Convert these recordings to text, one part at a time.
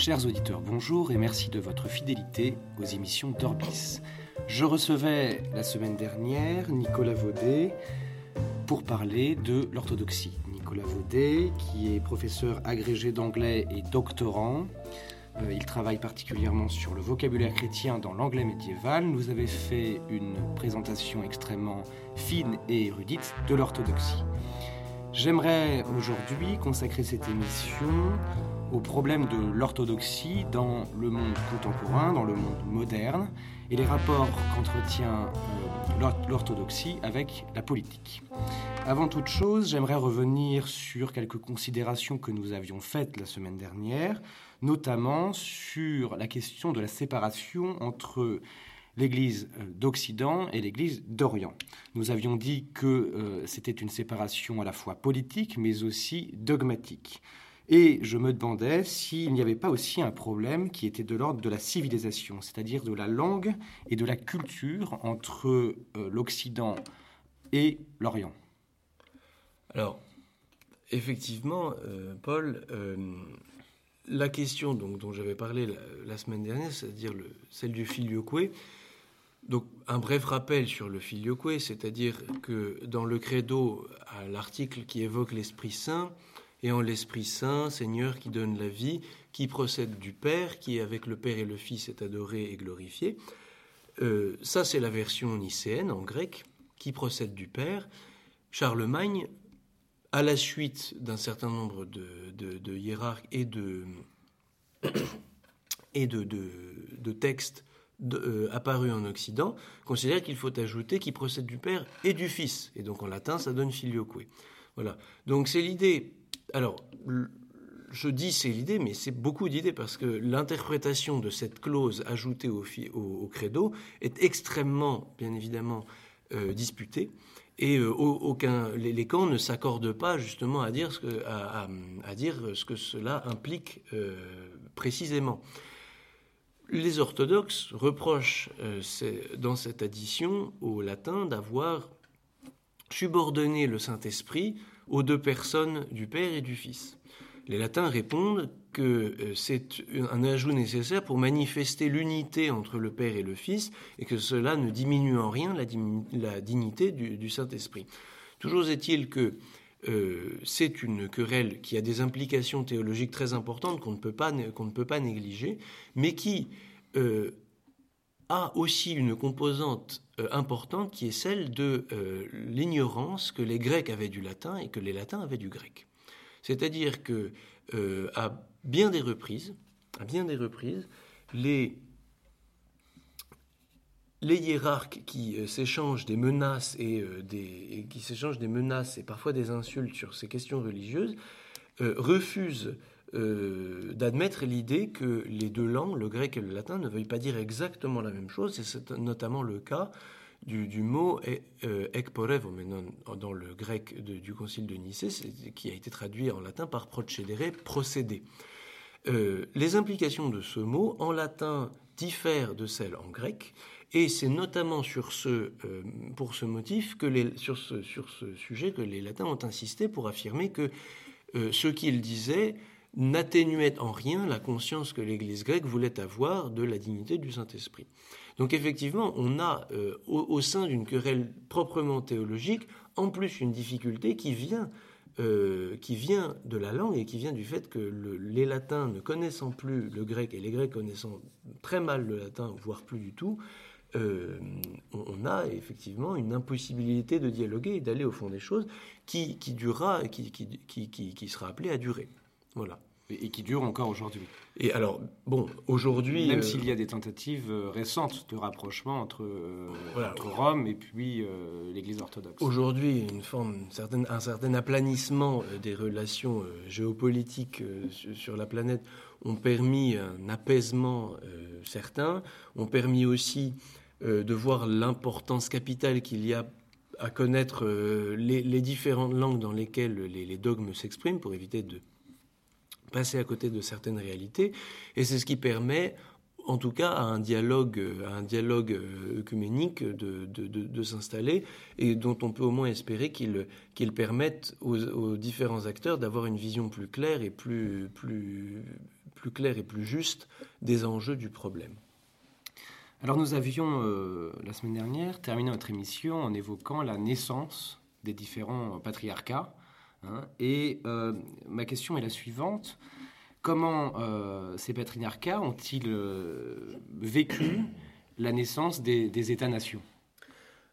Chers auditeurs, bonjour et merci de votre fidélité aux émissions d'Orbis. Je recevais la semaine dernière Nicolas Vaudet pour parler de l'orthodoxie. Nicolas Vaudet, qui est professeur agrégé d'anglais et doctorant, euh, il travaille particulièrement sur le vocabulaire chrétien dans l'anglais médiéval, nous avait fait une présentation extrêmement fine et érudite de l'orthodoxie. J'aimerais aujourd'hui consacrer cette émission au problème de l'orthodoxie dans le monde contemporain, dans le monde moderne, et les rapports qu'entretient euh, l'orthodoxie avec la politique. Avant toute chose, j'aimerais revenir sur quelques considérations que nous avions faites la semaine dernière, notamment sur la question de la séparation entre l'Église euh, d'Occident et l'Église d'Orient. Nous avions dit que euh, c'était une séparation à la fois politique mais aussi dogmatique. Et je me demandais s'il n'y avait pas aussi un problème qui était de l'ordre de la civilisation, c'est-à-dire de la langue et de la culture entre euh, l'Occident et l'Orient. Alors, effectivement, euh, Paul, euh, la question dont j'avais parlé la, semaine dernière, c'est-à-dire celle du filioque, donc un bref rappel sur le filioque, c'est-à-dire que dans le credo, à l'article qui évoque l'Esprit Saint, et en l'Esprit Saint, Seigneur qui donne la vie, qui procède du Père, qui avec le Père et le Fils est adoré et glorifié. Euh, ça, c'est la version nicéenne en grec, qui procède du Père. Charlemagne, à la suite d'un certain nombre de, hiérarques et de, et de, textes euh, apparus en Occident, considère qu'il faut ajouter qui procède du Père et du Fils. Et donc en latin, ça donne filioque. Voilà. Donc c'est l'idée alors, je dis c'est l'idée, mais c'est beaucoup d'idées parce que l'interprétation de cette clause ajoutée au, credo est extrêmement, bien évidemment, euh, disputée. Et euh, aucun, les, camps ne s'accordent pas justement à dire ce que, à, dire ce que cela implique euh, précisément. Les orthodoxes reprochent dans cette addition au latin d'avoir subordonné le Saint-Esprit aux deux personnes du Père et du Fils. Les latins répondent que euh, c'est un ajout nécessaire pour manifester l'unité entre le Père et le Fils et que cela ne diminue en rien la, dignité du, Saint-Esprit. Toujours est-il que euh, c'est une querelle qui a des implications théologiques très importantes qu'on ne, peut pas, négliger, mais qui euh, a aussi une composante euh, importante qui est celle de euh, l'ignorance que les Grecs avaient du latin et que les latins avaient du grec. C'est-à-dire que euh, à bien des reprises, à bien des reprises, les les hiérarques qui s'échangent des menaces et, des, qui s'échangent des menaces et parfois des insultes sur ces questions religieuses refusent euh, d'admettre l'idée que les deux langues, le grec et le latin, ne veuillent pas dire exactement la même chose, c'est notamment le cas du, mot euh, dans le grec du concile de Nicée, qui a été traduit en latin par procedere, procéder. Euh, les implications de ce mot en latin diffèrent de celles en grec, et c'est notamment sur ce, euh, pour ce motif, que les, sur ce sujet, que les latins ont insisté pour affirmer que ce qu'ils disaient n'atténuait en rien la conscience que l'Église grecque voulait avoir de la dignité du Saint-Esprit. Donc effectivement, on a euh, au, sein d'une querelle proprement théologique, en plus une difficulté qui vient, euh, qui vient de la langue et qui vient du fait que les latins ne connaissant plus le grec et les grecs connaissant très mal le latin, voire plus du tout, euh, on a effectivement une impossibilité de dialoguer et d'aller au fond des choses qui, durera, qui, qui, qui, qui sera appelée à durer. Voilà. et qui dure encore aujourd'hui. Et alors, bon, aujourd'hui. Même s'il y a des tentatives récentes de rapprochement entre, entre Rome et puis l'Église orthodoxe. Aujourd'hui, une forme, certaine, un certain aplanissement des relations géopolitiques sur la planète ont permis un apaisement certain, ont permis aussi de voir l'importance capitale qu'il y a à connaître euh, les, différentes langues dans lesquelles les, dogmes s'expriment pour éviter de passer à côté de certaines réalités. Et c'est ce qui permet, en tout cas, à un dialogue, à un dialogue euh, œcuménique de, s'installer et dont on peut au moins espérer qu'il qu'il permette aux, différents acteurs d'avoir une vision plus claire et plus, plus, plus claire et plus juste des enjeux du problème. Alors nous avions, euh, la semaine dernière, terminé notre émission en évoquant la naissance des différents patriarcats. Hein. et euh, ma question est la suivante. Comment euh, ces patriarcats ont-ils vécu la naissance des, États-nations?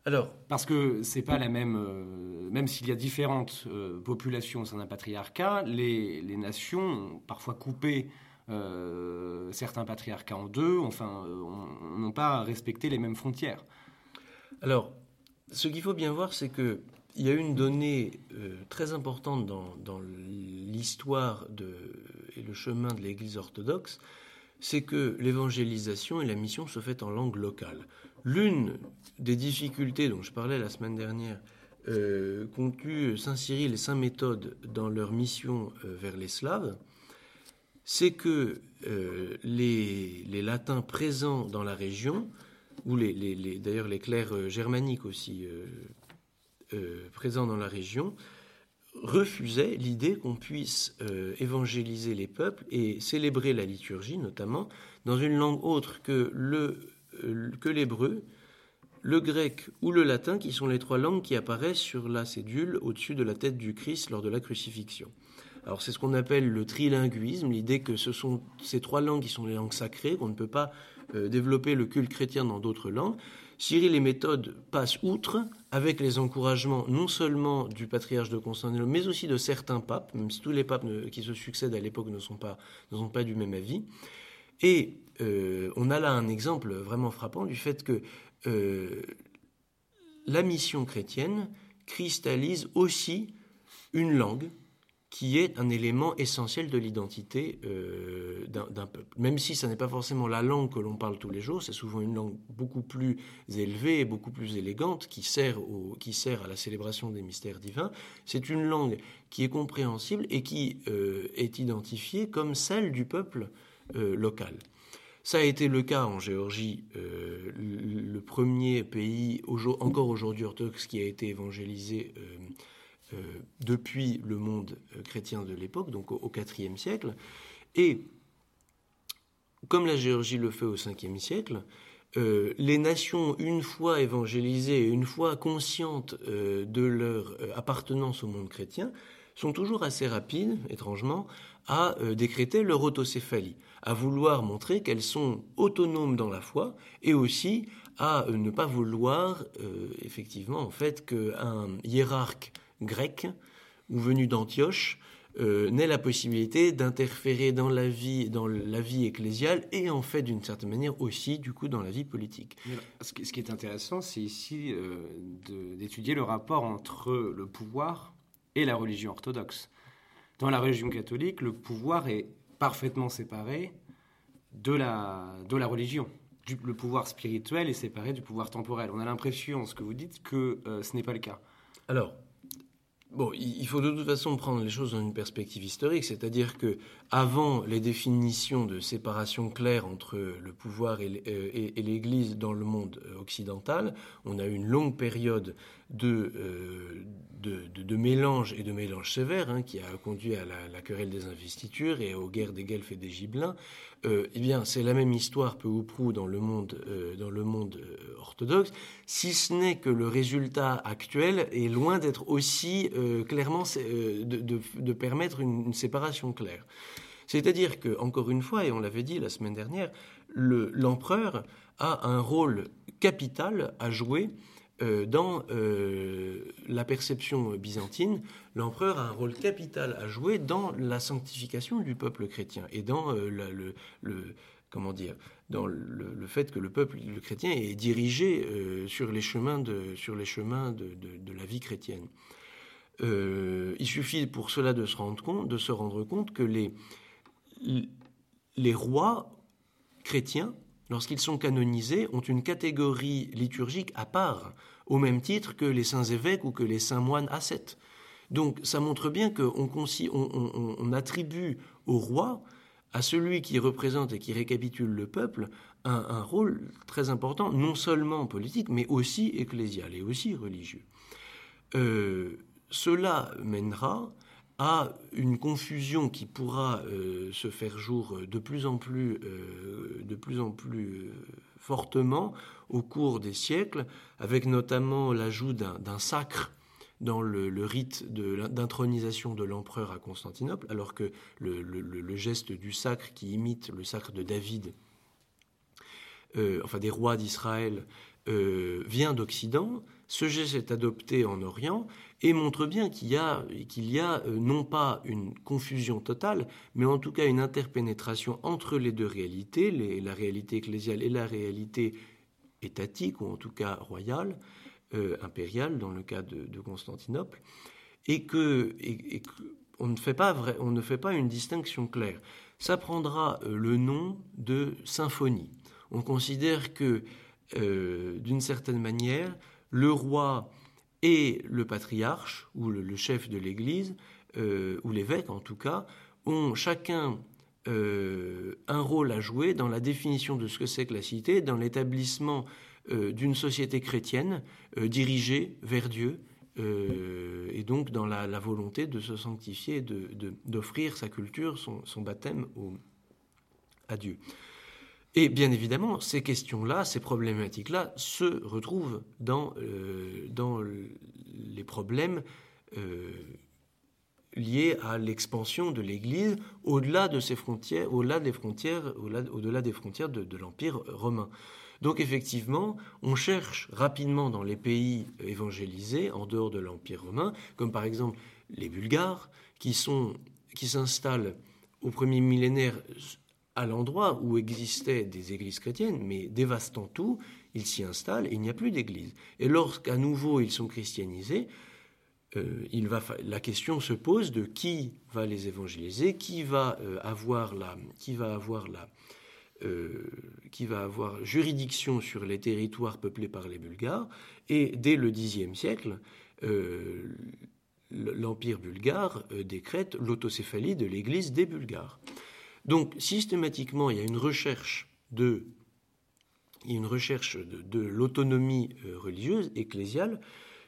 Alors, parce que c'est pas la même, même s'il y a différentes populations au sein d'un patriarcat, les, les nations ont parfois coupé euh, certains patriarcats en deux, enfin, euh, n'ont pas respecté les mêmes frontières. Alors, ce qu'il faut bien voir, c'est que il y a une donnée euh, très importante dans, l'histoire et le chemin de l'Église orthodoxe, c'est que l'évangélisation et la mission se fait en langue locale. L'une des difficultés dont je parlais la semaine dernière qu'ont eu Saint Cyril et Saint Méthode dans leur mission vers les Slaves, c'est que euh, les, latins présents dans la région, ou les, d'ailleurs les clercs euh, germaniques aussi euh, présents dans la région, refusaient l'idée qu'on puisse évangéliser les peuples et célébrer la liturgie, notamment, dans une langue autre que, que l'hébreu, le grec ou le latin, qui sont les trois langues qui apparaissent sur la cédule au-dessus de la tête du Christ lors de la crucifixion. Alors c'est ce qu'on appelle le trilinguisme, l'idée que ce sont ces trois langues qui sont les langues sacrées, qu'on ne peut pas euh, développer le culte chrétien dans d'autres langues. Cyril et Méthode passent outre avec les encouragements non seulement du patriarche de Constantinople, mais aussi de certains papes, même si tous les papes qui se succèdent à l'époque ne, sont pas, du même avis. Et euh, on a là un exemple vraiment frappant du fait que euh, la mission chrétienne cristallise aussi une langue qui est un élément essentiel de l'identité euh, d'un peuple. Même si ce n'est pas forcément la langue que l'on parle tous les jours, c'est souvent une langue beaucoup plus élevée et beaucoup plus élégante qui sert, à la célébration des mystères divins. C'est une langue qui est compréhensible et qui euh, est identifiée comme celle du peuple euh, local. Ça a été le cas en Géorgie, le premier pays encore aujourd'hui orthodoxe qui a été évangélisé depuis le monde euh, chrétien de l'époque, donc au IVe siècle. Et comme la Géorgie le fait au Ve siècle, euh, les nations, une fois évangélisées, une fois conscientes de leur appartenance au monde chrétien, sont toujours assez rapides, étrangement, à décréter leur autocéphalie, à vouloir montrer qu'elles sont autonomes dans la foi et aussi à ne pas vouloir, effectivement, en fait, qu'un hiérarque grec ou venu d'Antioche euh, n'ait la possibilité d'interférer dans la vie, dans la vie ecclésiale et en fait d'une certaine manière aussi du coup dans la vie politique. Ce qui est intéressant, c'est ici euh, d'étudier le rapport entre le pouvoir et la religion orthodoxe. Dans la religion catholique, le pouvoir est parfaitement séparé de la, de la religion. le pouvoir spirituel est séparé du pouvoir temporel. On a l'impression, ce que vous dites, que euh, ce n'est pas le cas. Alors, Il faut de toute façon prendre les choses dans une perspective historique, c'est-à-dire que avant les définitions de séparation claire entre le pouvoir et euh, l'Église dans le monde euh, occidental, on a eu une longue période de, euh, mélange et de mélange sévère hein, qui a conduit à la, querelle des investitures et aux guerres des Guelfes et des Gibelins. Eh bien, c'est la même histoire peu ou prou dans le monde, dans le monde orthodoxe, si ce n'est que le résultat actuel est loin d'être aussi clairement de, de, permettre une séparation claire. C'est-à-dire que, encore une fois, et on l'avait dit la semaine dernière, l'empereur a un rôle capital à jouer dans la perception byzantine, l'empereur a un rôle capital à jouer dans la sanctification du peuple chrétien et dans le, comment dire, dans le, fait que le peuple le chrétien est dirigé sur les chemins de, sur les chemins de la vie chrétienne. il suffit pour cela de se rendre compte, de se rendre compte que les, les rois chrétiens, lorsqu'ils sont canonisés, ont une catégorie liturgique à part, au même titre que les saints évêques ou que les saints moines ascètes. Donc ça montre bien qu'on on, attribue au roi, à celui qui représente et qui récapitule le peuple, un, rôle très important, non seulement politique, mais aussi ecclésial et aussi religieux. Euh, cela mènera à une confusion qui pourra euh, se faire jour de plus en plus, euh, de plus, en plus euh, fortement au cours des siècles, avec notamment l'ajout d'un sacre dans le, rite d'intronisation de l'empereur à Constantinople, alors que le, geste du sacre qui imite le sacre de David, enfin des rois d'Israël, vient d'Occident, ce geste est adopté en Orient et montre bien qu'il y a, qu'il y a euh, non pas une confusion totale, mais en tout cas une interpénétration entre les deux réalités, la réalité ecclésiale et la réalité étatique, ou en tout cas royale, euh, impériale, dans le cas de, Constantinople, et que, on, ne fait pas on ne fait pas une distinction claire. Ça prendra euh, le nom de symphonie. On considère que, d'une certaine manière, le roi et le patriarche, ou le, chef de l'Église, euh, ou l'évêque en tout cas, ont chacun euh, un rôle à jouer dans la définition de ce que c'est que la cité, dans l'établissement euh, d'une société chrétienne dirigée vers Dieu, et donc dans la, volonté de se sanctifier, d'offrir sa culture, son, baptême à Dieu. Et bien évidemment, ces questions-là, ces problématiques-là se retrouvent dans, euh, dans les problèmes euh, liés à l'expansion de l'Église au-delà de ses frontières, au-delà des frontières, au-delà des frontières de, l'Empire romain. Donc effectivement, on cherche rapidement dans les pays évangélisés, en dehors de l'Empire romain, comme par exemple les Bulgares, qui, sont, qui s'installent au premier millénaire à l'endroit où existaient des églises chrétiennes, mais dévastant tout, ils s'y installent et il n'y a plus d'église. Et lorsqu'à nouveau ils sont christianisés, euh, la question se pose de qui va les évangéliser, qui va euh, avoir la, qui va avoir la, euh, qui va avoir juridiction sur les territoires peuplés par les Bulgares. Et dès le Xe siècle, l'Empire bulgare décrète l'autocéphalie de l'Église des Bulgares. Donc systématiquement, il y a une recherche de, une recherche de, l'autonomie euh, religieuse, ecclésiale,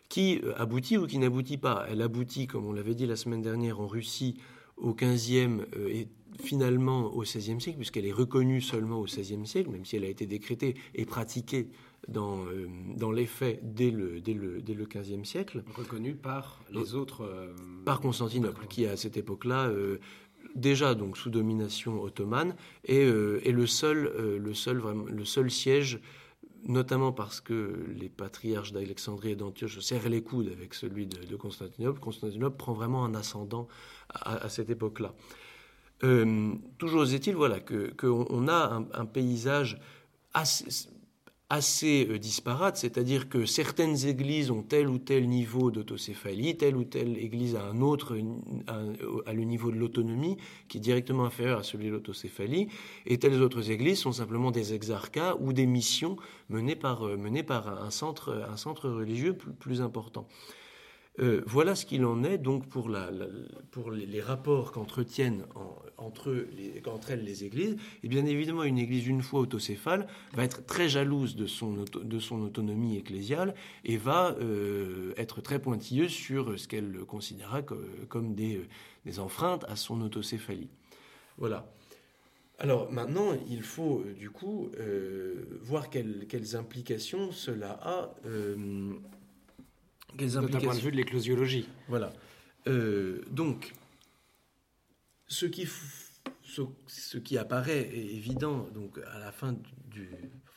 qui euh, aboutit ou qui n'aboutit pas. Elle aboutit, comme on l'avait dit la semaine dernière, en Russie au XVe euh, et finalement au XVIe siècle, puisqu'elle est reconnue seulement au XVIe siècle, même si elle a été décrétée et pratiquée dans, dans les faits dès le, dès, le, dès le XVe siècle. Reconnue par les autres. par Constantinople, qui à cette époque-là déjà donc sous domination ottomane et, euh, le seul, euh, le, seul, le seul siège notamment parce que les patriarches d'Alexandrie et d'Antioche serrent les coudes avec celui de, Constantinople, Constantinople prend vraiment un ascendant à, cette époque-là. Euh, toujours est-il voilà, qu'on a un, un, paysage assez, assez euh, disparate, c'est-à-dire que certaines églises ont tel ou tel niveau d'autocéphalie, telle ou telle église a un autre, à le niveau de l'autonomie, qui est directement inférieur à celui de l'autocéphalie, et telles autres églises sont simplement des exarchats ou des missions menées par, euh, menées par un, centre, un centre religieux plus important. Euh, voilà ce qu'il en est donc pour, les, rapports qu'entretiennent entre, elles les églises. Et bien évidemment, une église une fois autocéphale va être très jalouse de son, autonomie ecclésiale et va euh, être très pointilleuse sur ce qu'elle considérera comme, des, enfreintes à son autocéphalie. Voilà. Alors maintenant, il faut euh, du coup voir quelles, implications cela a d'un point de vue de l'éclosiologie. Voilà. Euh, donc, ce qui, ce, qui apparaît est évident donc à la fin du,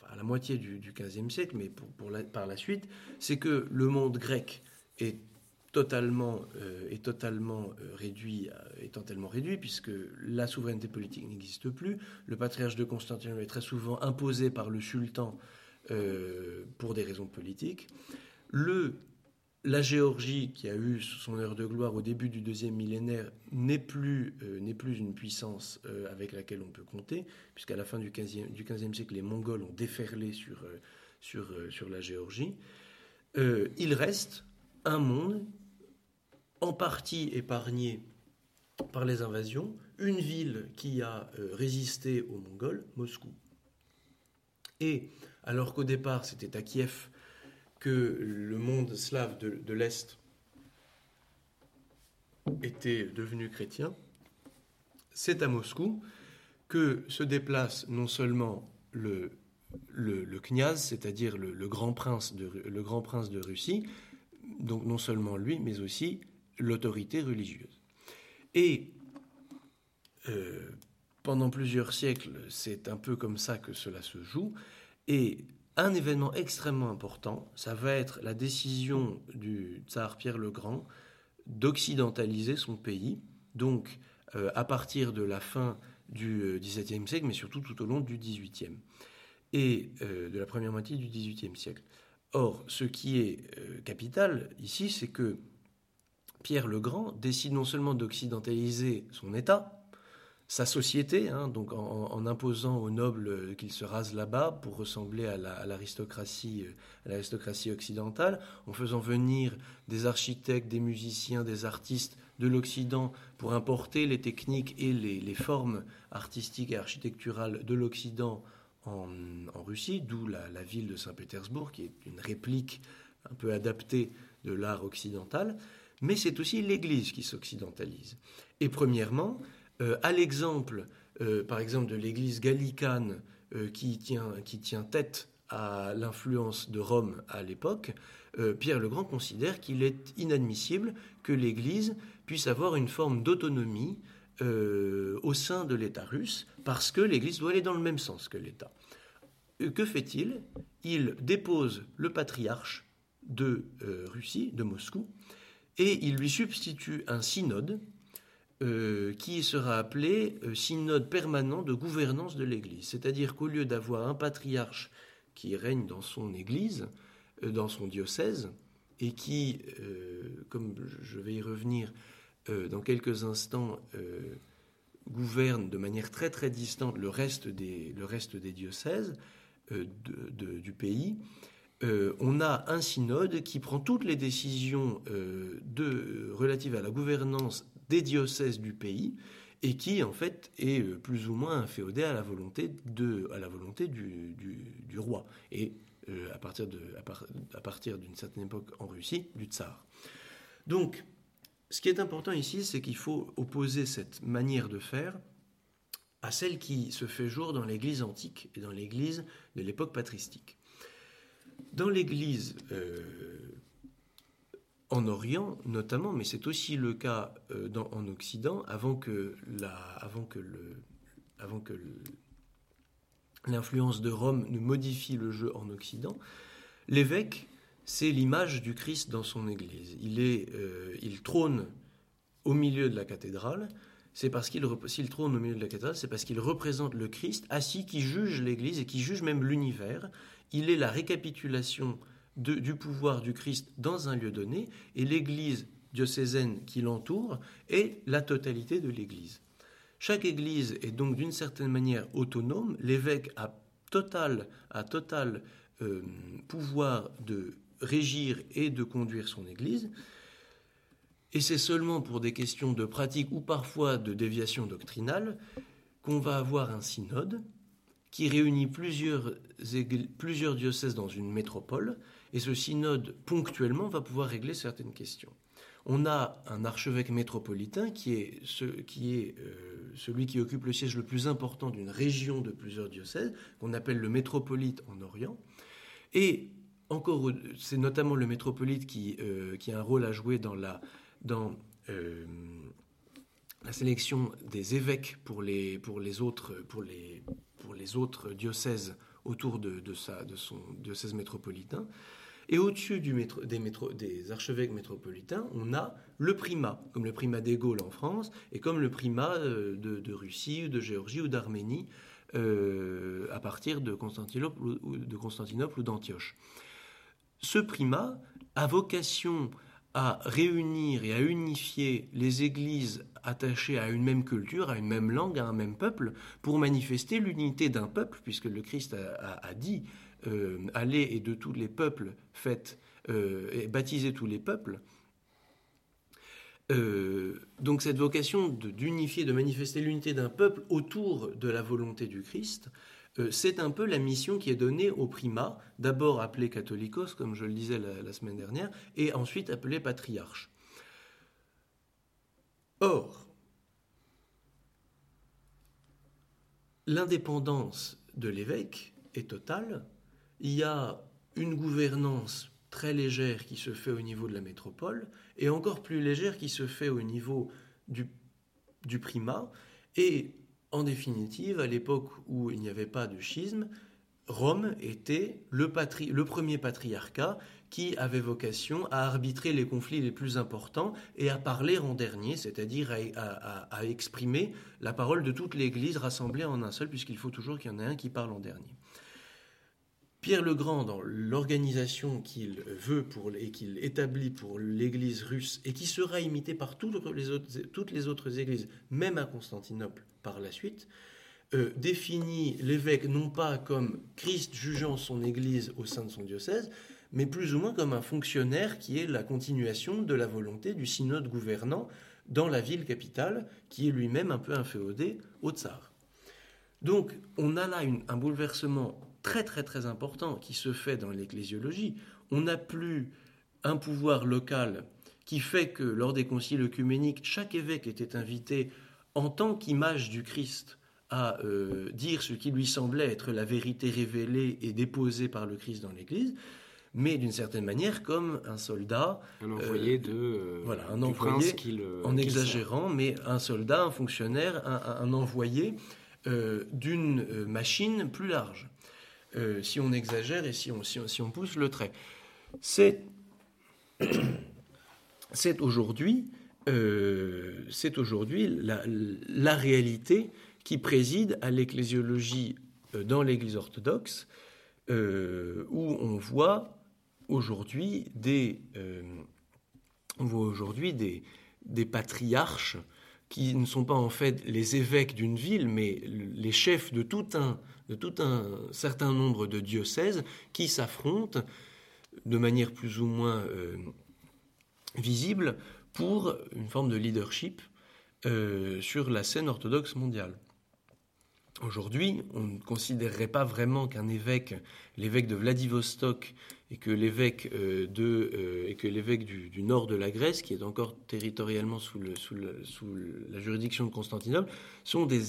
à la moitié du, XVe siècle, mais pour, par la suite, c'est que le monde grec est totalement, est totalement réduit, étant tellement réduit, puisque la souveraineté politique n'existe plus. Le patriarche de Constantinople est très souvent imposé par le sultan pour des raisons politiques. Le la Géorgie, qui a eu son heure de gloire au début du deuxième millénaire, n'est plus, euh, plus une puissance euh, avec laquelle on peut compter, puisqu'à la fin du XVe du siècle, les Mongols ont déferlé sur, euh, sur, sur la Géorgie. il reste un monde en partie épargné par les invasions, une ville qui a résisté aux Mongols, Moscou. Et alors qu'au départ c'était à Kiev que le monde slave de, l'Est était devenu chrétien, c'est à Moscou que se déplace non seulement le, le, kniaz, c'est-à-dire le, grand prince de, Russie, donc non seulement lui, mais aussi l'autorité religieuse. Et euh, pendant plusieurs siècles, c'est un peu comme ça que cela se joue. Et un événement extrêmement important, ça va être la décision du tsar Pierre le Grand d'occidentaliser son pays, donc euh, à partir de la fin du XVIIe euh, siècle, mais surtout tout au long du XVIIIe et euh, de la première moitié du XVIIIe siècle. Or, ce qui est capital ici, c'est que Pierre le Grand décide non seulement d'occidentaliser son État, sa société, hein, donc en, imposant aux nobles qu'ils se rasent là-bas pour ressembler à l'aristocratie, à l'aristocratie occidentale, en faisant venir des architectes, des musiciens, des artistes de l'Occident pour importer les techniques et les, formes artistiques et architecturales de l'Occident en, Russie, d'où la, la, ville de Saint-Pétersbourg, qui est une réplique un peu adaptée de l'art occidental. Mais c'est aussi l'Église qui s'occidentalise. Et premièrement, euh, à l'exemple, euh, par exemple, de l'Église gallicane euh, qui tient tête à l'influence de Rome à l'époque, Pierre le Grand considère qu'il est inadmissible que l'Église puisse avoir une forme d'autonomie au sein de l'État russe, parce que l'Église doit aller dans le même sens que l'État. Que fait-il? Il dépose le patriarche de Russie, de Moscou, et il lui substitue un synode euh, qui sera appelé euh, synode permanent de gouvernance de l'Église. C'est-à-dire qu'au lieu d'avoir un patriarche qui règne dans son Église, euh, dans son diocèse, et qui, comme je vais y revenir dans quelques instants, gouverne de manière très très distante le reste des, le reste des diocèses du pays, on a un synode qui prend toutes les décisions relatives à la gouvernance des diocèses du pays et qui en fait est euh, plus ou moins inféodé à la volonté, de, à la volonté du, roi et euh, à partir, de, à, partir d'une certaine époque en Russie, du tsar. Donc, ce qui est important ici, c'est qu'il faut opposer cette manière de faire à celle qui se fait jour dans l'Église antique et dans l'Église de l'époque patristique. Dans l'Église euh, en Orient notamment, mais c'est aussi le cas euh, en Occident, avant que l'influence de Rome ne modifie le jeu en Occident, l'évêque, c'est l'image du Christ dans son Église. Il, euh, il trône au milieu de la cathédrale. C'est parce qu'il s'il trône au milieu de la cathédrale, c'est parce qu'il représente le Christ assis qui juge l'Église et qui juge même l'univers. Il est la récapitulation du pouvoir du Christ dans un lieu donné, et l'Église diocésaine qui l'entoure est la totalité de l'Église. Chaque Église est donc d'une certaine manière autonome, l'évêque a total, a total euh, pouvoir de régir et de conduire son Église, et c'est seulement pour des questions de pratique ou parfois de déviation doctrinale qu'on va avoir un synode qui réunit plusieurs, plusieurs diocèses dans une métropole et ce synode, ponctuellement, va pouvoir régler certaines questions. On a un archevêque métropolitain qui est, euh, celui qui occupe le siège le plus important d'une région de plusieurs diocèses, qu'on appelle le métropolite en Orient. Et encore, c'est notamment le métropolite qui, euh, qui, a un rôle à jouer dans la, euh, sélection des évêques pour les, autres, pour diocèses autour de son diocèse métropolitain. Et au-dessus des, archevêques métropolitains, on a le primat, comme le primat des Gaules en France, et comme le primat euh, de, Russie, de Géorgie ou d'Arménie, euh, à partir de Constantinople ou, de Constantinople ou d'Antioche. Ce primat a vocation à réunir et à unifier les églises attachées à une même culture, à une même langue, à un même peuple, pour manifester l'unité d'un peuple, puisque le Christ a, dit euh, allez et de tous les peuples faites euh, et tous les peuples. Euh, donc cette vocation d'unifier, de, manifester l'unité d'un peuple autour de la volonté du Christ, euh, c'est un peu la mission qui est donnée au primat, d'abord appelé catholicos, comme je le disais la, semaine dernière, et ensuite appelé patriarche. Or, l'indépendance de l'évêque est totale. Il y a une gouvernance très légère qui se fait au niveau de la métropole et encore plus légère qui se fait au niveau du, du primat. Et en définitive, à l'époque où il n'y avait pas de schisme, Rome était le, premier patriarcat qui avait vocation à arbitrer les conflits les plus importants et à parler en dernier, c'est-à-dire à, exprimer la parole de toute l'Église rassemblée en un seul, puisqu'il faut toujours qu'il y en ait un qui parle en dernier. Pierre le Grand, dans l'organisation qu'il veut pour, et qu'il établit pour l'Église russe, et qui sera imitée par toutes les, autres, toutes les autres églises, même à Constantinople par la suite, euh, définit l'évêque non pas comme Christ jugeant son Église au sein de son diocèse, mais plus ou moins comme un fonctionnaire qui est la continuation de la volonté du synode gouvernant dans la ville capitale, qui est lui-même un peu inféodé au tsar. Donc on a là un bouleversement très très très important qui se fait dans l'ecclésiologie. On n'a plus un pouvoir local qui fait que lors des conciles œcuméniques, chaque évêque était invité en tant qu'image du Christ à euh, dire ce qui lui semblait être la vérité révélée et déposée par le Christ dans l'Église, mais d'une certaine manière comme un soldat. Un envoyé euh, de. Euh, voilà, un envoyé, en exagérant, mais un soldat, un fonctionnaire, un envoyé d'une machine plus large. Euh, si on exagère et si on, si on, pousse le trait. C'est, aujourd'hui, euh, la, réalité qui préside à l'ecclésiologie euh, dans l'Église orthodoxe, où on voit aujourd'hui des, on voit aujourd'hui des, des patriarches qui ne sont pas en fait les évêques d'une ville, mais les chefs de tout un, de tout un certain nombre de diocèses qui s'affrontent de manière plus ou moins euh, visible pour une forme de leadership euh, sur la scène orthodoxe mondiale. Aujourd'hui, on ne considérerait pas vraiment qu'un évêque, l'évêque de Vladivostok et que l'évêque euh, euh, du, nord de la Grèce, qui est encore territorialement sous, la juridiction de Constantinople, sont des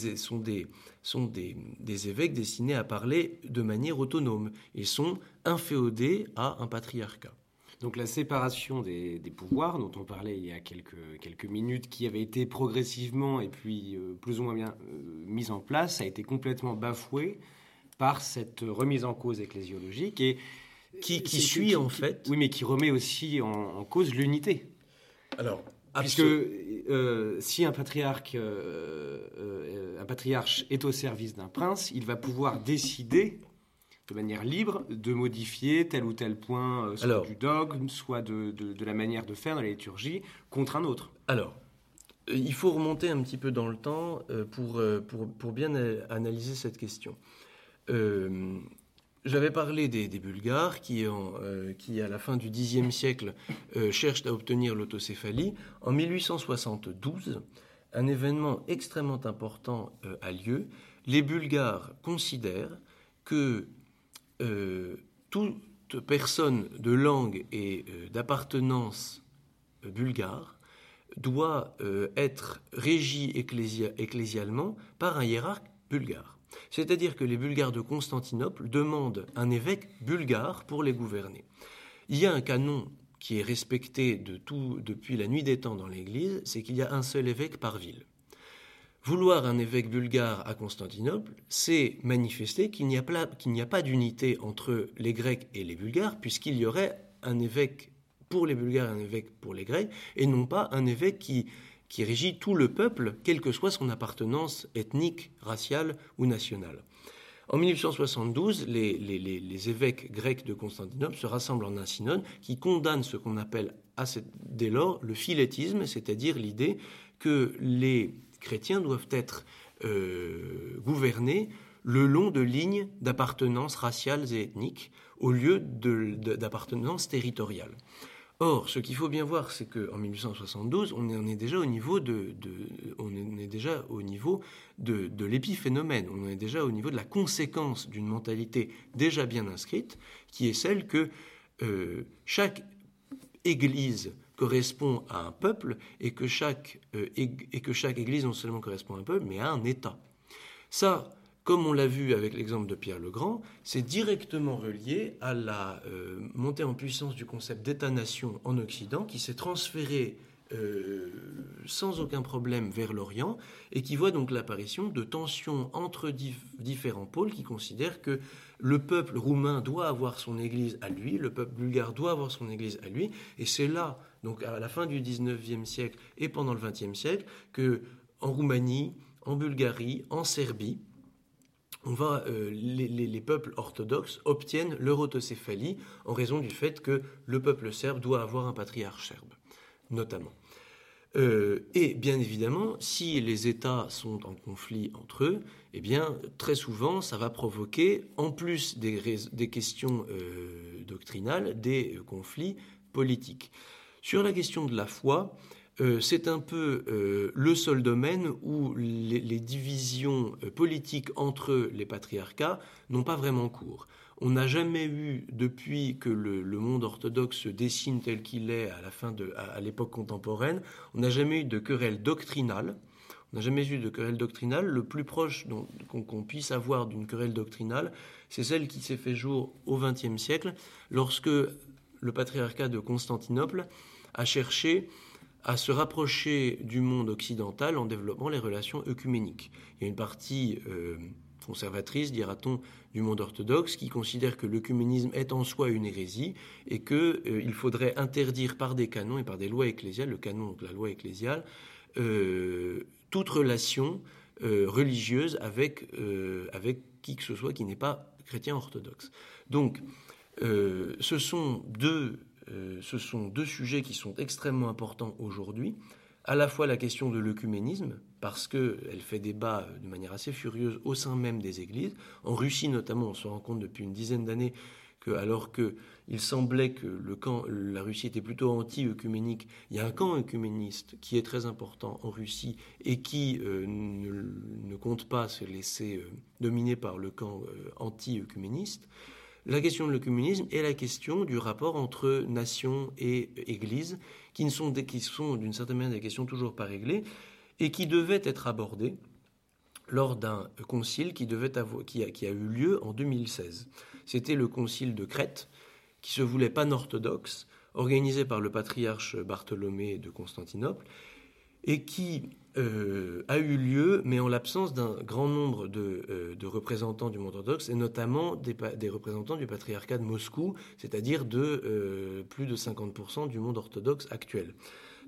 évêques destinés à parler de manière autonome et sont inféodés à un patriarcat. Donc la séparation des, pouvoirs dont on parlait il y a quelques, minutes, qui avait été progressivement et puis euh, plus ou moins bien mise en place, a été complètement bafouée par cette remise en cause ecclésiologique et qui, qui suit en fait. Oui, mais qui remet aussi en, cause l'unité. Alors, puisque euh, si un patriarche, un patriarche est au service d'un prince, il va pouvoir décider de manière libre de modifier tel ou tel point, euh, soit du dogme, soit de, de, la manière de faire dans la liturgie, contre un autre. Alors, euh, il faut remonter un petit peu dans le temps euh, pour, pour, pour bien analyser cette question. J'avais parlé des, Bulgares qui, en, qui, à la fin du Xe siècle, cherchent à obtenir l'autocéphalie. En 1872, un événement extrêmement important a lieu. Les Bulgares considèrent que euh, toute personne de langue et euh, d'appartenance euh, bulgare doit être régie ecclésialement par un hiérarque bulgare. C'est-à-dire que les Bulgares de Constantinople demandent un évêque bulgare pour les gouverner. Il y a un canon qui est respecté de tout, depuis la nuit des temps dans l'Église, c'est qu'il y a un seul évêque par ville. vouloir un évêque bulgare à Constantinople, c'est manifester qu'il n'y a, a, pas d'unité entre les Grecs et les Bulgares, puisqu'il y aurait un évêque pour les Bulgares un évêque pour les Grecs, et non pas un évêque qui, qui régit tout le peuple, quelle que soit son appartenance ethnique, raciale ou nationale. En 1872, les, évêques grecs de Constantinople se rassemblent en un synode qui condamne ce qu'on appelle dès lors le philétisme, c'est-à-dire l'idée que les chrétiens doivent être euh, gouvernés le long de lignes d'appartenance raciales et ethniques au lieu d'appartenance territoriale. Or, ce qu'il faut bien voir, c'est qu'en 1872, on est, déjà au niveau de, on est déjà au niveau de, l'épiphénomène, on est déjà au niveau de la conséquence d'une mentalité déjà bien inscrite, qui est celle que euh, chaque Église correspond à un peuple et que chaque, euh, et que chaque Église non seulement correspond à un peuple, mais à un État. Ça, comme on l'a vu avec l'exemple de Pierre le Grand, c'est directement relié à la euh, montée en puissance du concept d'État-nation en Occident qui s'est transféré euh, sans aucun problème vers l'Orient et qui voit donc l'apparition de tensions entre différents pôles qui considèrent que le peuple roumain doit avoir son église à lui, le peuple bulgare doit avoir son église à lui, et c'est là, donc à la fin du 19e siècle et pendant le 20e siècle, que en Roumanie, en Bulgarie, en Serbie, on va, euh, les, peuples orthodoxes obtiennent leur autocéphalie en raison du fait que le peuple serbe doit avoir un patriarche serbe, notamment. Euh, et bien évidemment, si les États sont en conflit entre eux, eh bien, très souvent, ça va provoquer, en plus des, questions euh, doctrinales, des conflits politiques. Sur la question de la foi, euh, c'est un peu euh, le seul domaine où les, divisions euh, politiques entre les patriarcats n'ont pas vraiment cours. On n'a jamais eu, depuis que le, monde orthodoxe se dessine tel qu'il est à l'époque contemporaine, on n'a jamais eu de querelle doctrinale. On n'a jamais eu de querelle doctrinale. Le plus proche qu'on puisse avoir d'une querelle doctrinale, c'est celle qui s'est fait jour au XXe siècle, lorsque le patriarcat de Constantinople a cherché à se rapprocher du monde occidental en développant les relations œcuméniques. Il y a une partie euh, conservatrice, dira-t-on, du monde orthodoxe qui considère que l'œcuménisme est en soi une hérésie et qu'il euh, faudrait interdire par des canons et par des lois ecclésiales, le canon, donc la loi ecclésiale, euh, toute relation religieuse avec, avec qui que ce soit qui n'est pas chrétien orthodoxe. Donc, ce sont deux euh, ce sont deux sujets qui sont extrêmement importants aujourd'hui. À la fois la question de l'œcuménisme, parce qu'elle fait débat de manière assez furieuse au sein même des églises. En Russie notamment, on se rend compte depuis une dizaine d'années que, alors qu'il semblait que le camp, la Russie était plutôt anti-œcuménique, il y a un camp œcuméniste qui est très important en Russie et qui euh, ne, compte pas se laisser euh, dominer par le camp anti-œcuméniste la question de l'œcuménisme et la question du rapport entre nation et Église, qui, sont, qui sont d'une certaine manière des questions toujours pas réglées, et qui devaient être abordées lors d'un concile qui a eu lieu en 2016. C'était le concile de Crète, qui se voulait pan-orthodoxe, organisé par le patriarche Bartholomé de Constantinople, et qui euh, a eu lieu, mais en l'absence d'un grand nombre de, euh, représentants du monde orthodoxe, et notamment des, représentants du patriarcat de Moscou, c'est-à-dire de euh, plus de 50% du monde orthodoxe actuel.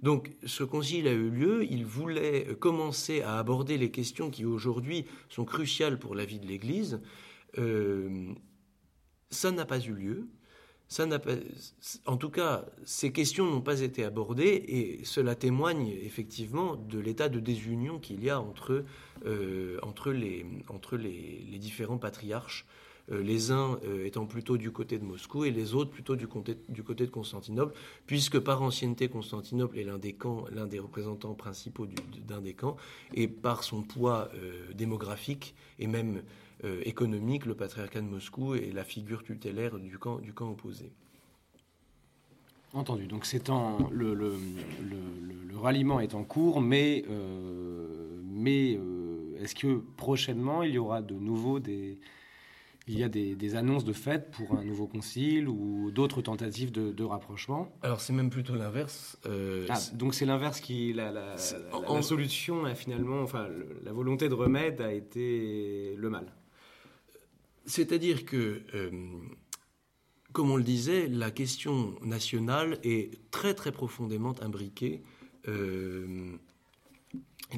Donc ce concile a eu lieu, il voulait commencer à aborder les questions qui aujourd'hui sont cruciales pour la vie de l'Église. ça n'a pas eu lieu en tout cas, ces questions n'ont pas été abordées et cela témoigne effectivement de l'état de désunion qu'il y a entre, euh, les, entre les, différents patriarches, euh, les uns euh, étant plutôt du côté de Moscou et les autres plutôt du côté, du côté de Constantinople, puisque par ancienneté, Constantinople est l'un des camps, l'un des représentants principaux d'un des camps, et par son poids démographique et même euh, économique, le patriarcat de Moscou et la figure tutélaire du camp, du camp opposé. Entendu. Donc c'est en le, le, le, ralliement est en cours, mais euh, mais euh, est-ce que prochainement il y aura de nouveau des il y a des, annonces de fait pour un nouveau concile ou d'autres tentatives de, rapprochement? Alors c'est même plutôt l'inverse. Euh, ah, donc c'est l'inverse qui la, la, solution a finalement, enfin la volonté de remède a été le mal. C'est-à-dire que, euh, comme on le disait, la question nationale est très très profondément imbriquée. Euh,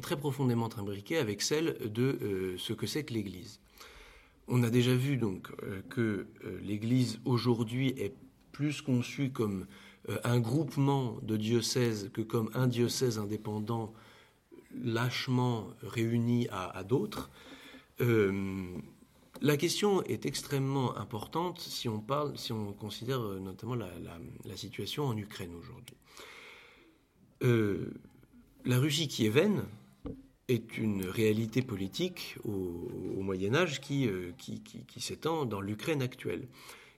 très profondément imbriquée avec celle de ce que c'est que l'Église. On a déjà vu donc euh, que euh, l'Église aujourd'hui est plus conçue comme euh, un groupement de diocèses que comme un diocèse indépendant lâchement réuni à, d'autres. La question est extrêmement importante si on parle, si on considère notamment la, situation en Ukraine aujourd'hui. la Russie qui est une réalité politique au, Moyen Âge euh, qui, s'étend dans l'Ukraine actuelle.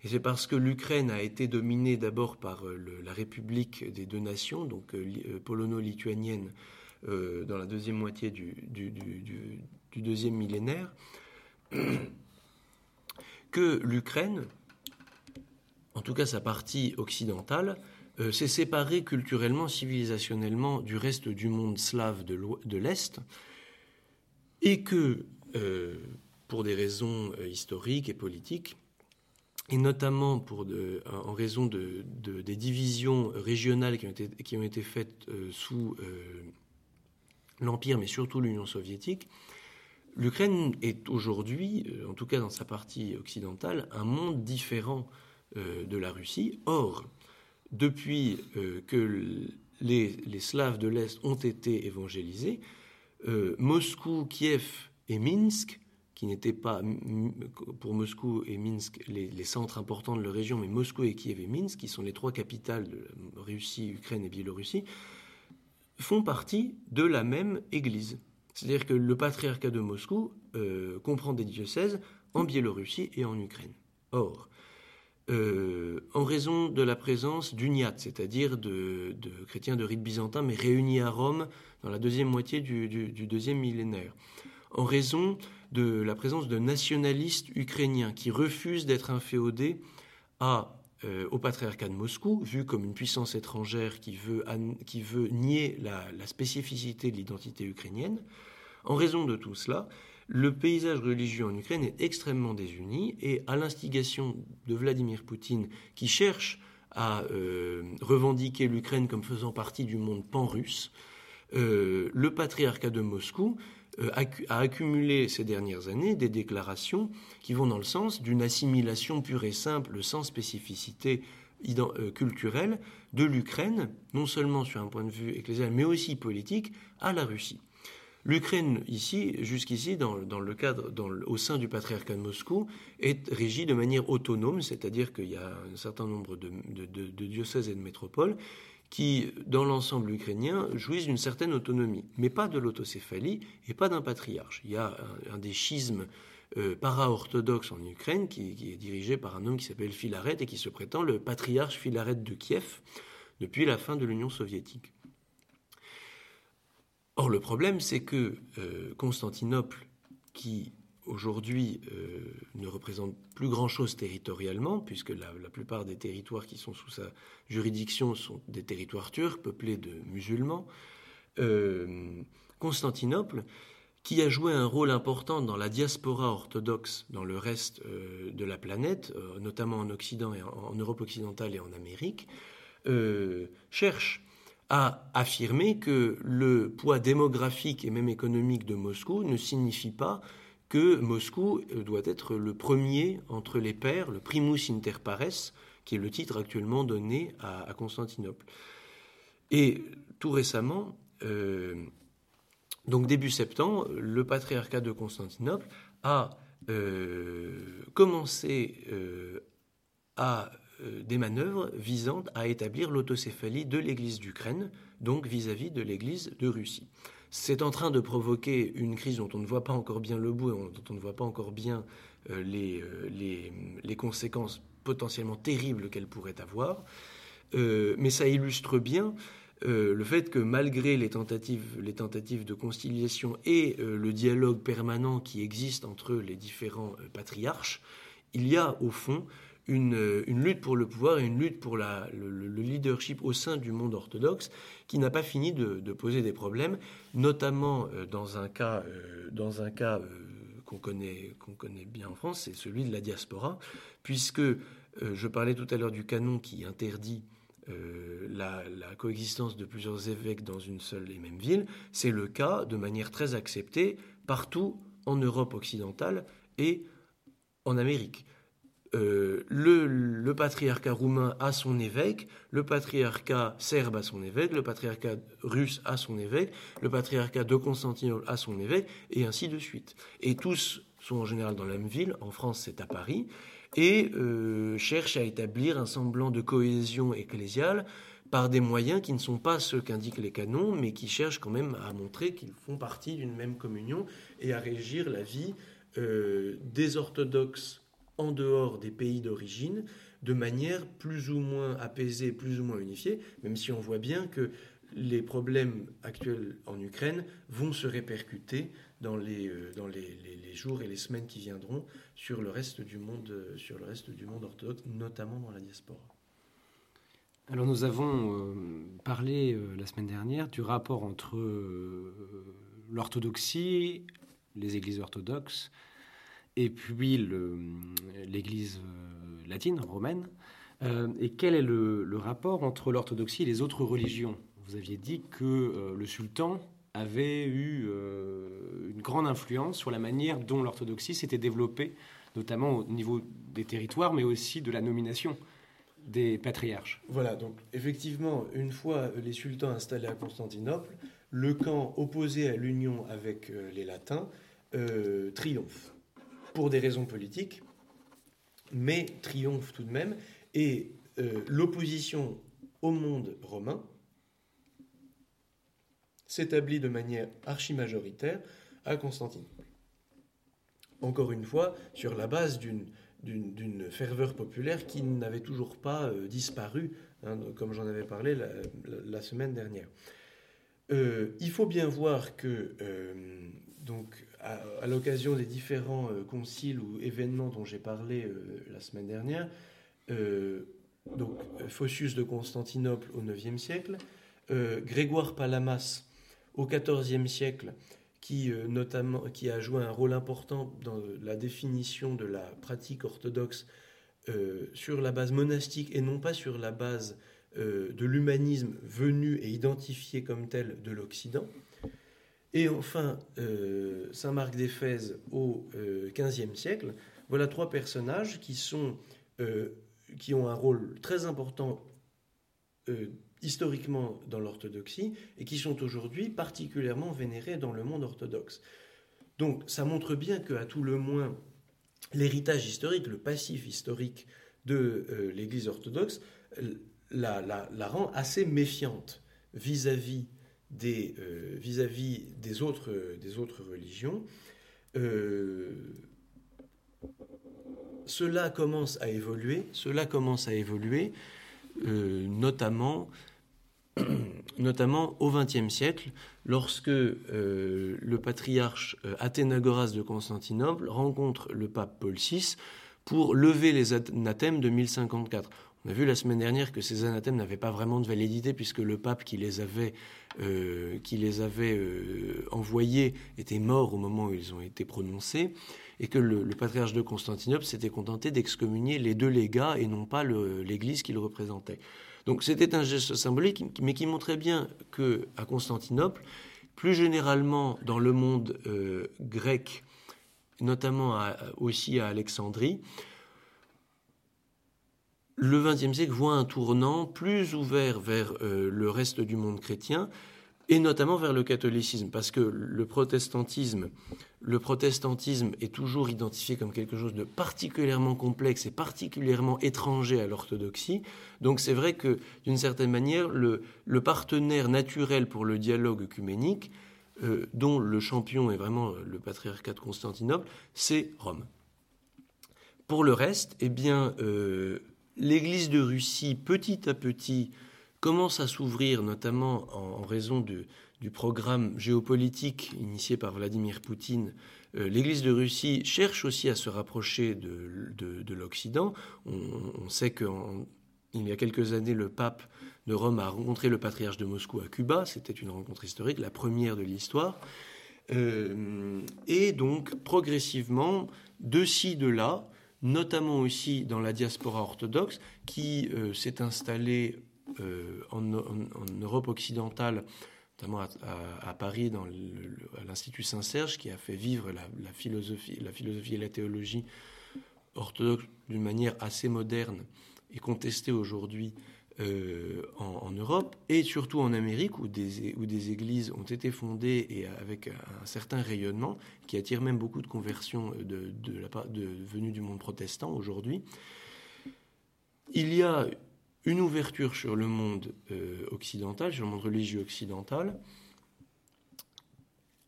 Et c'est parce que l'Ukraine a été dominée d'abord par euh, la République des deux nations, donc euh, polono-lituanienne, dans la deuxième moitié du deuxième millénaire, que l'Ukraine, en tout cas sa partie occidentale, euh, s'est séparé culturellement, civilisationnellement du reste du monde slave de l'Est, et que, euh, pour des raisons euh, historiques et politiques, et notamment en raison de, des divisions régionales qui ont été faites sous l'Empire, mais surtout l'Union soviétique, l'Ukraine est aujourd'hui, en tout cas dans sa partie occidentale, un monde différent de la Russie. Or, depuis euh, que les, Slaves de l'Est ont été évangélisés, euh, Moscou, Kiev et Minsk, qui n'étaient pas pour Moscou et Minsk les, centres importants de leur région, mais Moscou et Kiev et Minsk, qui sont les trois capitales de Russie, Ukraine et Biélorussie, font partie de la même Église. C'est-à-dire que le patriarcat de Moscou euh, comprend des diocèses en Biélorussie et en Ukraine. Or, euh, en raison de la présence d'uniates, c'est-à-dire de, chrétiens de rite byzantin, mais réunis à Rome dans la deuxième moitié du, deuxième millénaire, en raison de la présence de nationalistes ukrainiens qui refusent d'être inféodés à, euh, au patriarcat de Moscou, vu comme une puissance étrangère qui veut, nier la spécificité de l'identité ukrainienne. En raison de tout cela, le paysage religieux en Ukraine est extrêmement désuni et à l'instigation de Vladimir Poutine qui cherche à euh, revendiquer l'Ukraine comme faisant partie du monde pan-russe, euh, le patriarcat de Moscou a accumulé ces dernières années des déclarations qui vont dans le sens d'une assimilation pure et simple sans spécificité culturelle de l'Ukraine, non seulement sur un point de vue ecclésial, mais aussi politique, à la Russie. L'Ukraine, ici, jusqu'ici, au sein du patriarcat de Moscou, est régie de manière autonome, c'est-à-dire qu'il y a un certain nombre de, diocèses et de métropoles qui, dans l'ensemble ukrainien, jouissent d'une certaine autonomie, mais pas de l'autocéphalie et pas d'un patriarche. Il y a un, des schismes euh, para-orthodoxes en Ukraine qui, est dirigé par un homme qui s'appelle Philaret et qui se prétend le patriarche Philaret de Kiev depuis la fin de l'Union soviétique. Or, le problème, c'est que euh, Constantinople, qui aujourd'hui euh, ne représente plus grand-chose territorialement, puisque la, plupart des territoires qui sont sous sa juridiction sont des territoires turcs, peuplés de musulmans, euh, Constantinople, qui a joué un rôle important dans la diaspora orthodoxe dans le reste de la planète, notamment en Occident et en, Europe occidentale et en Amérique, cherche a affirmé que le poids démographique et même économique de Moscou ne signifie pas que Moscou euh, doit être le premier entre les pairs, le primus inter pares, qui est le titre actuellement donné à, Constantinople. Et tout récemment, euh, donc début septembre, le patriarcat de Constantinople a euh, commencé à des manœuvres visant à établir l'autocéphalie de l'Église d'Ukraine, donc vis-à-vis de l'Église de Russie. C'est en train de provoquer une crise dont on ne voit pas encore bien le bout et dont on ne voit pas encore bien euh, euh, les, conséquences potentiellement terribles qu'elle pourrait avoir. mais ça illustre bien le fait que malgré les tentatives, les tentatives de conciliation et le dialogue permanent qui existe entre les différents patriarches, il y a au fond une, lutte pour le pouvoir et une lutte pour le, leadership au sein du monde orthodoxe qui n'a pas fini de, poser des problèmes, notamment euh, dans un cas, euh, dans un cas euh, qu'on connaît, bien en France, c'est celui de la diaspora, puisque je parlais tout à l'heure du canon qui interdit la, coexistence de plusieurs évêques dans une seule et même ville, c'est le cas de manière très acceptée partout en Europe occidentale et en Amérique. Euh, le, patriarcat roumain a son évêque, le patriarcat serbe a son évêque, le patriarcat russe a son évêque, le patriarcat de Constantinople a son évêque, et ainsi de suite. Et tous sont en général dans la même ville, en France c'est à Paris, et euh, cherchent à établir un semblant de cohésion ecclésiale par des moyens qui ne sont pas ceux qu'indiquent les canons, mais qui cherchent quand même à montrer qu'ils font partie d'une même communion et à régir la vie euh, des orthodoxes en dehors des pays d'origine de manière plus ou moins apaisée, plus ou moins unifiée, même si on voit bien que les problèmes actuels en Ukraine vont se répercuter dans les, euh, jours et les semaines qui viendront sur le reste du monde, euh, sur le reste du monde orthodoxe, notamment dans la diaspora. Alors nous avons euh, parlé la semaine dernière du rapport entre l'orthodoxie, les églises orthodoxes, et puis l'Église euh, latine, romaine. Euh, et quel est le, rapport entre l'orthodoxie et les autres religions? Vous aviez dit que euh, le sultan avait eu une grande influence sur la manière dont l'orthodoxie s'était développée, notamment au niveau des territoires, mais aussi de la nomination des patriarches. Voilà, donc effectivement, une fois les sultans installés à Constantinople, le camp opposé à l'union avec les latins triomphe pour des raisons politiques, mais triomphe tout de même. Et euh, l'opposition au monde romain s'établit de manière archi-majoritaire à Constantinople. Encore une fois, sur la base d'une ferveur populaire qui n'avait toujours pas euh, disparu, hein, comme j'en avais parlé la, semaine dernière. Euh, il faut bien voir que donc à, l'occasion des différents euh, conciles ou événements dont j'ai parlé euh, la semaine dernière, euh, donc Phocius de Constantinople au IXe siècle, Grégoire Palamas au XIVe siècle, qui, notamment, qui a joué un rôle important dans la définition de la pratique orthodoxe sur la base monastique et non pas sur la base de l'humanisme venu et identifié comme tel de l'Occident. Et enfin, euh, Saint Marc d'Éphèse au XVe euh, siècle. Voilà trois personnages qui, sont, euh, qui ont un rôle très important historiquement dans l'orthodoxie et qui sont aujourd'hui particulièrement vénérés dans le monde orthodoxe. Donc ça montre bien qu'à tout le moins, l'héritage historique, le passif historique de l'Église orthodoxe la, la, rend assez méfiante vis-à-vis euh, vis-à-vis des, autres, autres religions. Euh, cela commence à évoluer, cela commence à évoluer, euh, notamment, notamment au XXe siècle, lorsque le patriarche Athénagoras de Constantinople rencontre le pape Paul VI pour lever les anathèmes de 1054. On a vu la semaine dernière que ces anathèmes n'avaient pas vraiment de validité puisque le pape qui les avait, euh, qui les avait euh, envoyés était mort au moment où ils ont été prononcés et que le, patriarche de Constantinople s'était contenté d'excommunier les deux légats et non pas l'Église qu'il représentait. Donc c'était un geste symbolique, mais qui montrait bien que à Constantinople, plus généralement dans le monde euh, grec, notamment aussi à Alexandrie, le XXe siècle voit un tournant plus ouvert vers euh, le reste du monde chrétien et notamment vers le catholicisme, parce que le protestantisme, le protestantisme est toujours identifié comme quelque chose de particulièrement complexe et particulièrement étranger à l'orthodoxie. Donc c'est vrai que d'une certaine manière, le, partenaire naturel pour le dialogue œcuménique, euh, dont le champion est vraiment le patriarcat de Constantinople, c'est Rome. Pour le reste, eh bien, euh, l'Église de Russie, petit à petit, commence à s'ouvrir, notamment en, raison du programme géopolitique initié par Vladimir Poutine, euh, l'Église de Russie cherche aussi à se rapprocher de, de, l'Occident. On, sait qu'il y a quelques années, le pape de Rome a rencontré le patriarche de Moscou à Cuba. C'était une rencontre historique, la première de l'histoire. Euh, et donc, progressivement, de ci, de là, notamment aussi dans la diaspora orthodoxe, qui euh, s'est installée en, Europe occidentale notamment à, Paris, dans l'Institut Saint-Serge, qui a fait vivre la philosophie et la théologie orthodoxe d'une manière assez moderne et contestée aujourd'hui euh, en, Europe, et surtout en Amérique, où des, églises ont été fondées et avec un certain rayonnement, qui attire même beaucoup de conversions de venues du monde protestant aujourd'hui. Il y a une ouverture sur le monde euh, occidental, sur le monde religieux occidental,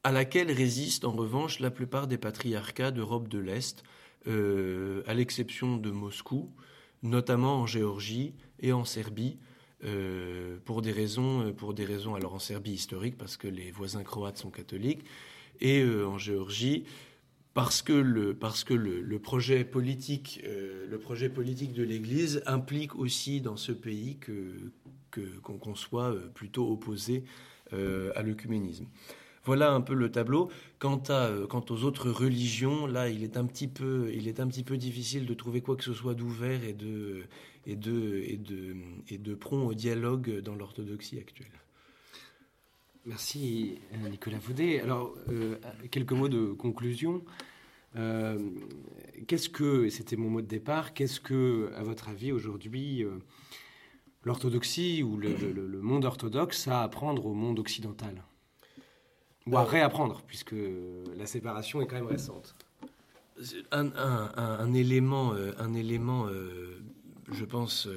à laquelle résistent en revanche la plupart des patriarcats d'Europe de l'Est, euh, à l'exception de Moscou, notamment en Géorgie et en Serbie, euh, pour des raisons, pour des raisons alors en Serbie historique parce que les voisins croates sont catholiques, et en Géorgie parce que le, projet, politique, euh, de l'Église implique aussi dans ce pays que, qu'on, soit euh, plutôt opposé euh, à l'œcuménisme. Voilà un peu le tableau. Quant, quant aux autres religions, là, il est, un petit peu, difficile de trouver quoi que ce soit d'ouvert et de, et prompt au dialogue dans l'orthodoxie actuelle. Merci Nicolas Vaudet. Alors, euh, quelques mots de conclusion. Euh, qu'est-ce que, et c'était mon mot de départ, qu'est-ce que, à votre avis, aujourd'hui, euh, l'orthodoxie ou le, monde orthodoxe a à apprendre au monde occidental? Ou à réapprendre, puisque la séparation est quand même récente. Un, élément, un élément je pense,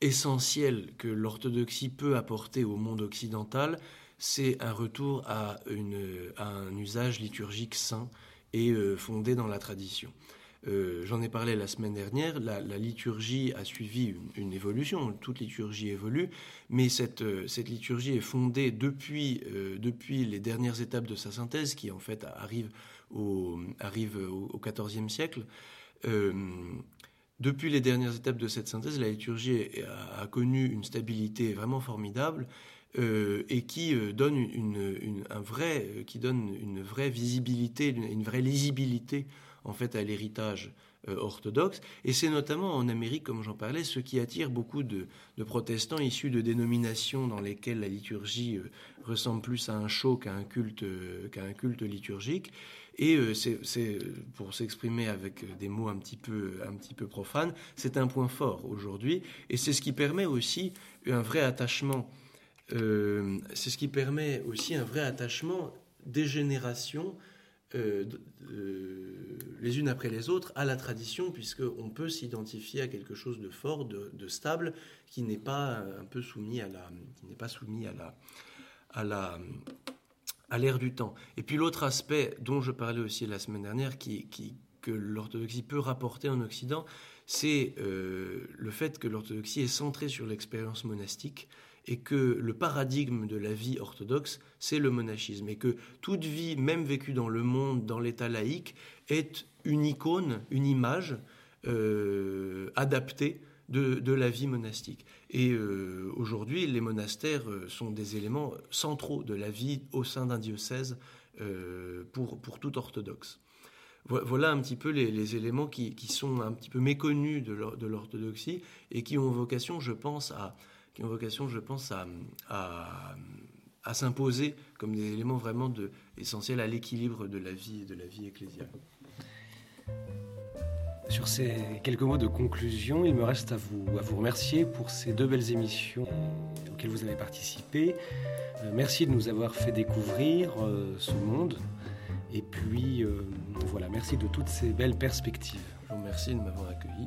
essentiel que l'orthodoxie peut apporter au monde occidental, c'est un retour à, un usage liturgique sain et euh, fondé dans la tradition. Euh, j'en ai parlé la semaine dernière, la, liturgie a suivi une, évolution, toute liturgie évolue, mais cette, euh, liturgie est fondée depuis, depuis les dernières étapes de sa synthèse, qui en fait arrive au, arrive au XIVe siècle. Depuis les dernières étapes de cette synthèse, la liturgie a, connu une stabilité vraiment formidable euh, et qui euh, donne une, un vrai, euh, qui donne une vraie visibilité, une, vraie lisibilité en fait à l'héritage orthodoxe. Et c'est notamment en Amérique, comme j'en parlais, ce qui attire beaucoup de, protestants issus de dénominations dans lesquelles la liturgie ressemble plus à un show qu'à un culte, qu'à un culte liturgique. Et euh, c'est pour s'exprimer avec des mots un petit peu, un petit peu profanes, c'est un point fort aujourd'hui. Et c'est ce qui permet aussi un vrai attachement. Euh, c'est ce qui permet aussi un vrai attachement des générations euh, les unes après les autres à la tradition, puisqu'on peut s'identifier à quelque chose de fort, de, stable, qui n'est pas un peu soumis à la, qui n'est pas soumis à la, à la, à l'ère du temps. Et puis l'autre aspect dont je parlais aussi la semaine dernière, qui, que l'orthodoxie peut rapporter en Occident, c'est euh, le fait que l'orthodoxie est centrée sur l'expérience monastique et que le paradigme de la vie orthodoxe, c'est le monachisme, et que toute vie, même vécue dans le monde, dans l'état laïque, est une icône, une image euh, adaptée de, la vie monastique. Et euh, aujourd'hui, les monastères euh, sont des éléments centraux de la vie au sein d'un diocèse pour, pour tout orthodoxe. Voilà un petit peu les, éléments qui, sont un petit peu méconnus de l'orthodoxie et qui ont vocation, je pense, à, qui ont vocation, je pense, à, à, s'imposer comme des éléments vraiment de, essentiels à l'équilibre de la vie de la vie ecclésiale. Sur ces quelques mots de conclusion, il me reste à vous, à vous remercier pour ces deux belles émissions auxquelles vous avez participé. Euh, merci de nous avoir fait découvrir euh, ce monde. Et puis, euh, voilà, merci de toutes ces belles perspectives. Je vous remercie de m'avoir accueilli.